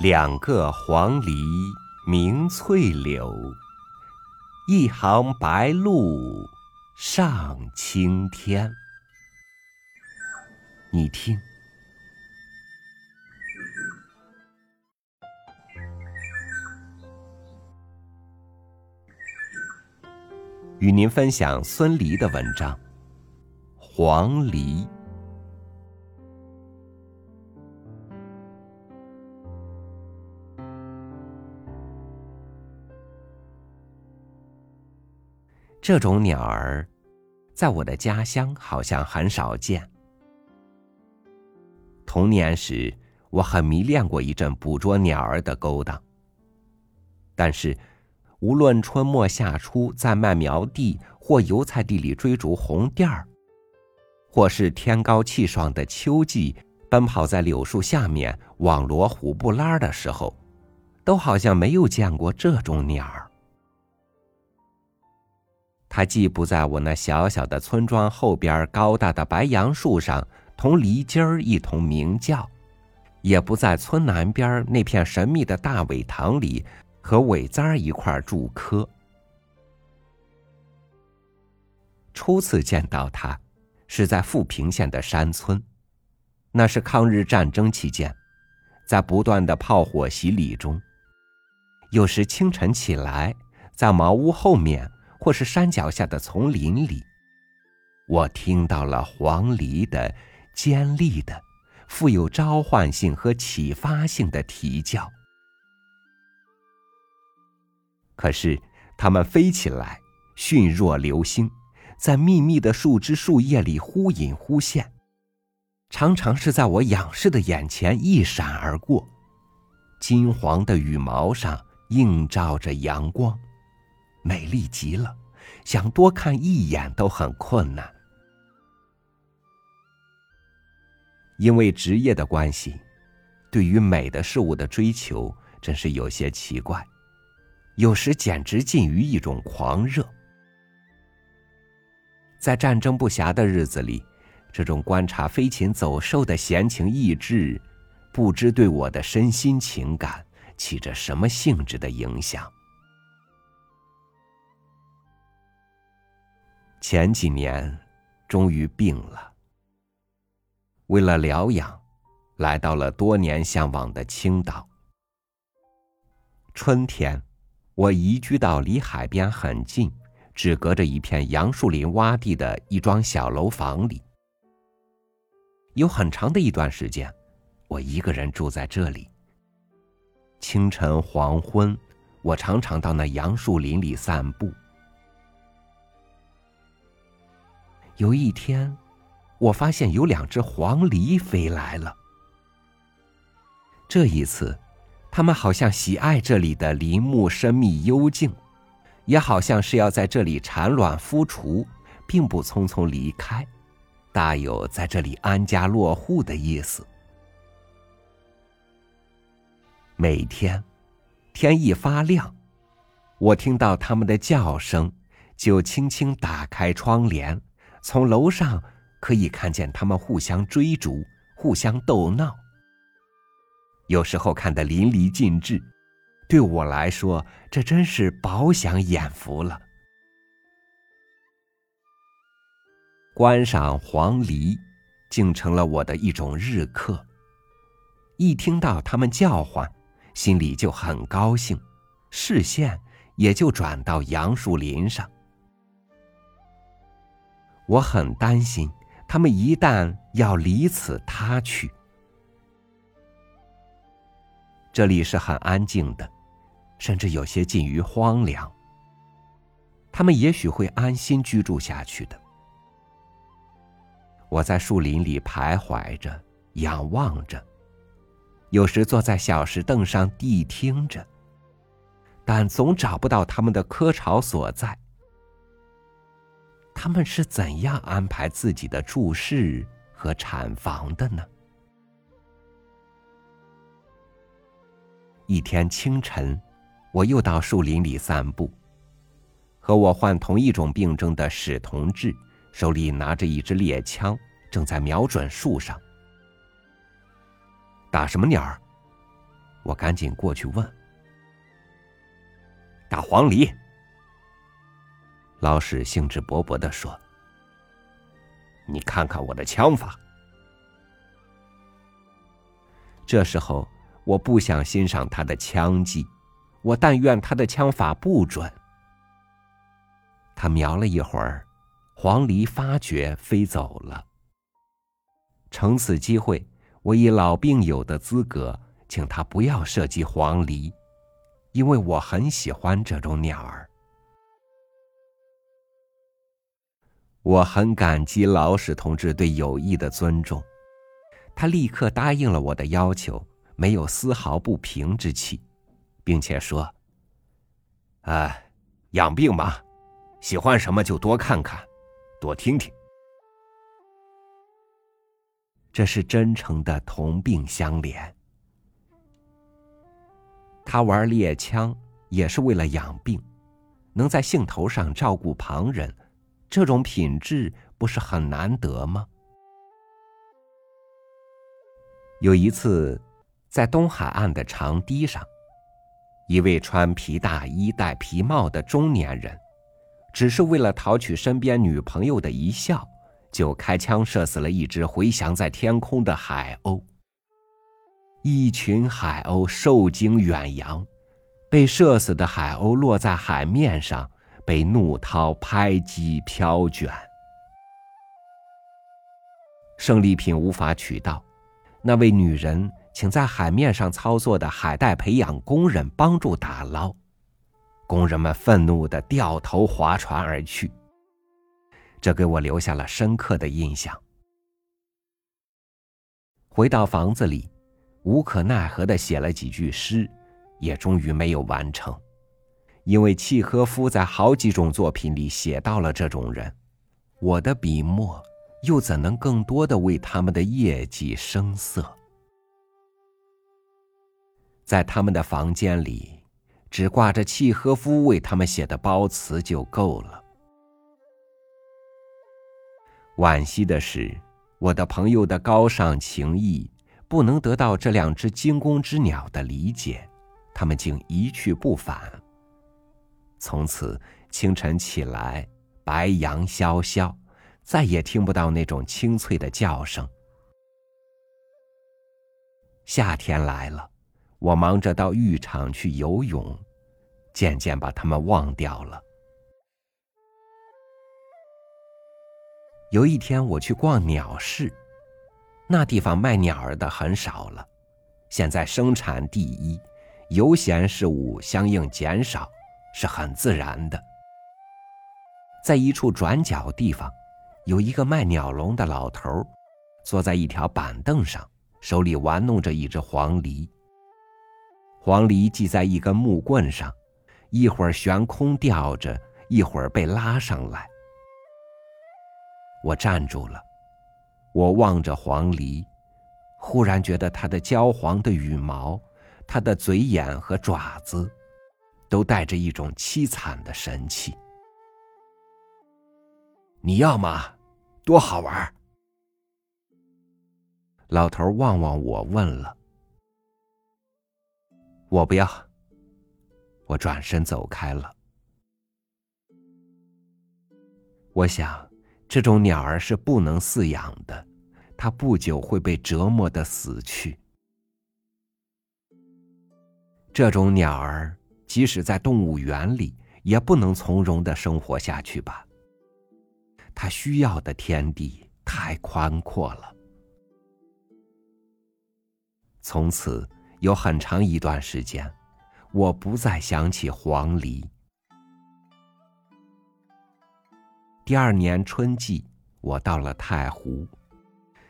两个黄鹂鸣翠柳，一行白鹭上青天。你听，与您分享孙犁的文章《黄鹂》。这种鸟儿，在我的家乡好像很少见。童年时，我很迷恋过一阵捕捉鸟儿的勾当。但是，无论春末夏初在麦苗地或油菜地里追逐红靛儿，或是天高气爽的秋季奔跑在柳树下面网罗虎布拉的时候，都好像没有见过这种鸟儿。它既不在我那小小的村庄后边高大的白杨树上同梨鸡儿一同鸣叫，也不在村南边那片神秘的大苇塘里和苇簪儿一块筑窠。初次见到它，是在富平县的山村，那是抗日战争期间，在不断的炮火洗礼中，有时清晨起来，在茅屋后面。或是山脚下的丛林里，我听到了黄鹂的尖利的、富有召唤性和启发性的啼叫。可是，它们飞起来，迅若流星，在密密的树枝树叶里忽隐忽现，常常是在我仰视的眼前一闪而过，金黄的羽毛上映照着阳光。美丽极了，想多看一眼都很困难。因为职业的关系，对于美的事物的追求真是有些奇怪，有时简直近于一种狂热。在战争不暇的日子里，这种观察飞禽走兽的闲情逸致，不知对我的身心情感起着什么性质的影响。前几年，终于病了。为了疗养，来到了多年向往的青岛。春天，我移居到离海边很近，只隔着一片杨树林洼地的一幢小楼房里。有很长的一段时间，我一个人住在这里。清晨黄昏，我常常到那杨树林里散步。有一天，我发现有两只黄鹂飞来了。这一次，它们好像喜爱这里的林木深密幽静，也好像是要在这里产卵孵雏，并不匆匆离开，大有在这里安家落户的意思。每天，天一发亮，我听到它们的叫声，就轻轻打开窗帘。从楼上可以看见他们互相追逐、互相逗闹，有时候看得淋漓尽致。对我来说，这真是饱享眼福了。观赏黄鹂，竟成了我的一种日课。一听到它们叫唤，心里就很高兴，视线也就转到杨树林上。我很担心，他们一旦要离此他去，这里是很安静的，甚至有些近于荒凉。他们也许会安心居住下去的。我在树林里徘徊着，仰望着，有时坐在小石凳上谛听着，但总找不到他们的窠巢所在。他们是怎样安排自己的住室和产房的呢？一天清晨，我又到树林里散步，和我患同一种病症的史同志手里拿着一支猎枪，正在瞄准树上。打什么鸟？我赶紧过去问：“打黄鹂。”老史兴致勃勃的说：“你看看我的枪法。”这时候，我不想欣赏他的枪技，我但愿他的枪法不准。他瞄了一会儿，黄鹂发觉飞走了。乘此机会，我以老病友的资格，请他不要射击黄鹂，因为我很喜欢这种鸟儿。我很感激老史同志对友谊的尊重。他立刻答应了我的要求，没有丝毫不平之气，并且说：“啊，养病嘛，喜欢什么就多看看，多听听。”这是真诚的同病相怜。他玩猎枪也是为了养病，能在兴头上照顾旁人，这种品质不是很难得吗？有一次，在东海岸的长堤上，一位穿皮大衣、戴皮帽的中年人，只是为了讨取身边女朋友的一笑，就开枪射死了一只回翔在天空的海鸥。一群海鸥受惊远扬，被射死的海鸥落在海面上，被怒涛拍击飘卷。胜利品无法取到。那位女人请在海面上操作的海带培养工人帮助打捞，工人们愤怒的掉头划船而去。这给我留下了深刻的印象。回到房子里，无可奈何的写了几句诗，也终于没有完成，因为契诃夫在好几种作品里写到了这种人，我的笔墨。又怎能更多的为他们的业绩声色？在他们的房间里，只挂着契诃夫为他们写的褒词就够了。惋惜的是，我的朋友的高尚情谊不能得到这两只惊弓之鸟的理解，他们竟一去不返。从此清晨起来，白杨萧萧。再也听不到那种清脆的叫声。夏天来了，我忙着到浴场去游泳，渐渐把它们忘掉了。有一天我去逛鸟市，那地方卖鸟儿的很少了。现在生产第一，游闲事物相应减少，是很自然的。在一处转角地方。有一个卖鸟笼的老头，坐在一条板凳上，手里玩弄着一只黄鹂。黄鹂系在一根木棍上，一会儿悬空吊着，一会儿被拉上来。我站住了，我望着黄鹂，忽然觉得它的焦黄的羽毛，它的嘴眼和爪子，都带着一种凄惨的神气。你要吗？多好玩！老头望望我，问了：“我不要。”我转身走开了。我想，这种鸟儿是不能饲养的，它不久会被折磨的死去。这种鸟儿，即使在动物园里，也不能从容的生活下去吧。他需要的天地太宽阔了。从此有很长一段时间，我不再想起黄鹂。第二年春季，我到了太湖，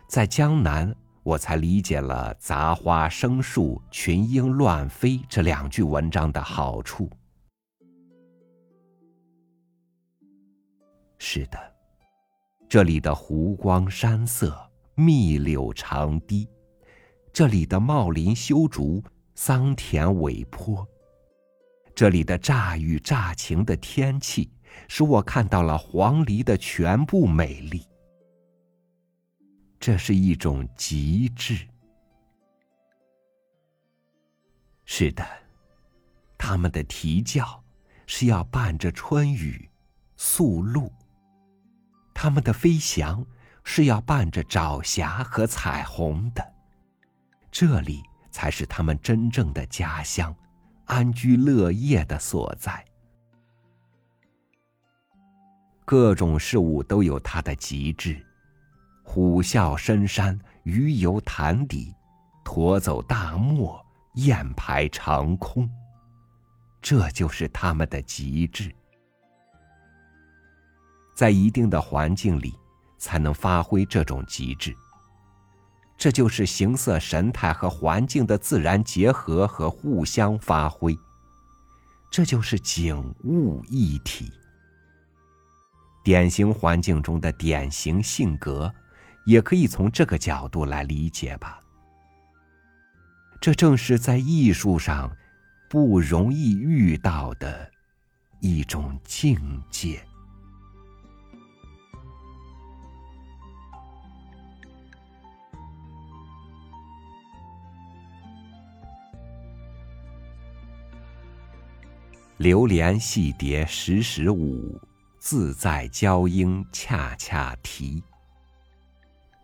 在江南，我才理解了“杂花生树，群莺乱飞”这两句文章的好处。是的。这里的湖光山色、密柳长堤，这里的茂林修竹、桑田尾坡，这里的乍雨乍晴的天气，使我看到了黄鹂的全部美丽。这是一种极致。是的，他们的啼叫是要伴着春雨、宿露；他们的飞翔是要伴着朝霞和彩虹的。这里才是他们真正的家乡，安居乐业的所在。各种事物都有它的极致，虎啸深山，鱼游潭底，驮走大漠，雁排长空。这就是他们的极致。在一定的环境里，才能发挥这种极致。这就是形色神态和环境的自然结合和互相发挥。这就是景物一体。典型环境中的典型性格，也可以从这个角度来理解吧。这正是在艺术上不容易遇到的一种境界。流连戏蝶时时舞。自在娇莺恰恰啼。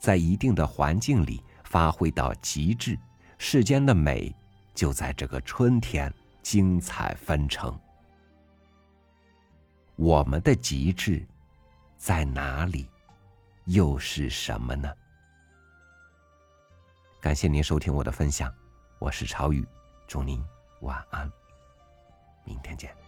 在一定的环境里发挥到极致，世间的美就在这个春天精彩纷呈。我们的极致在哪里？又是什么呢？感谢您收听我的分享，我是朝雨，祝您晚安，明天见。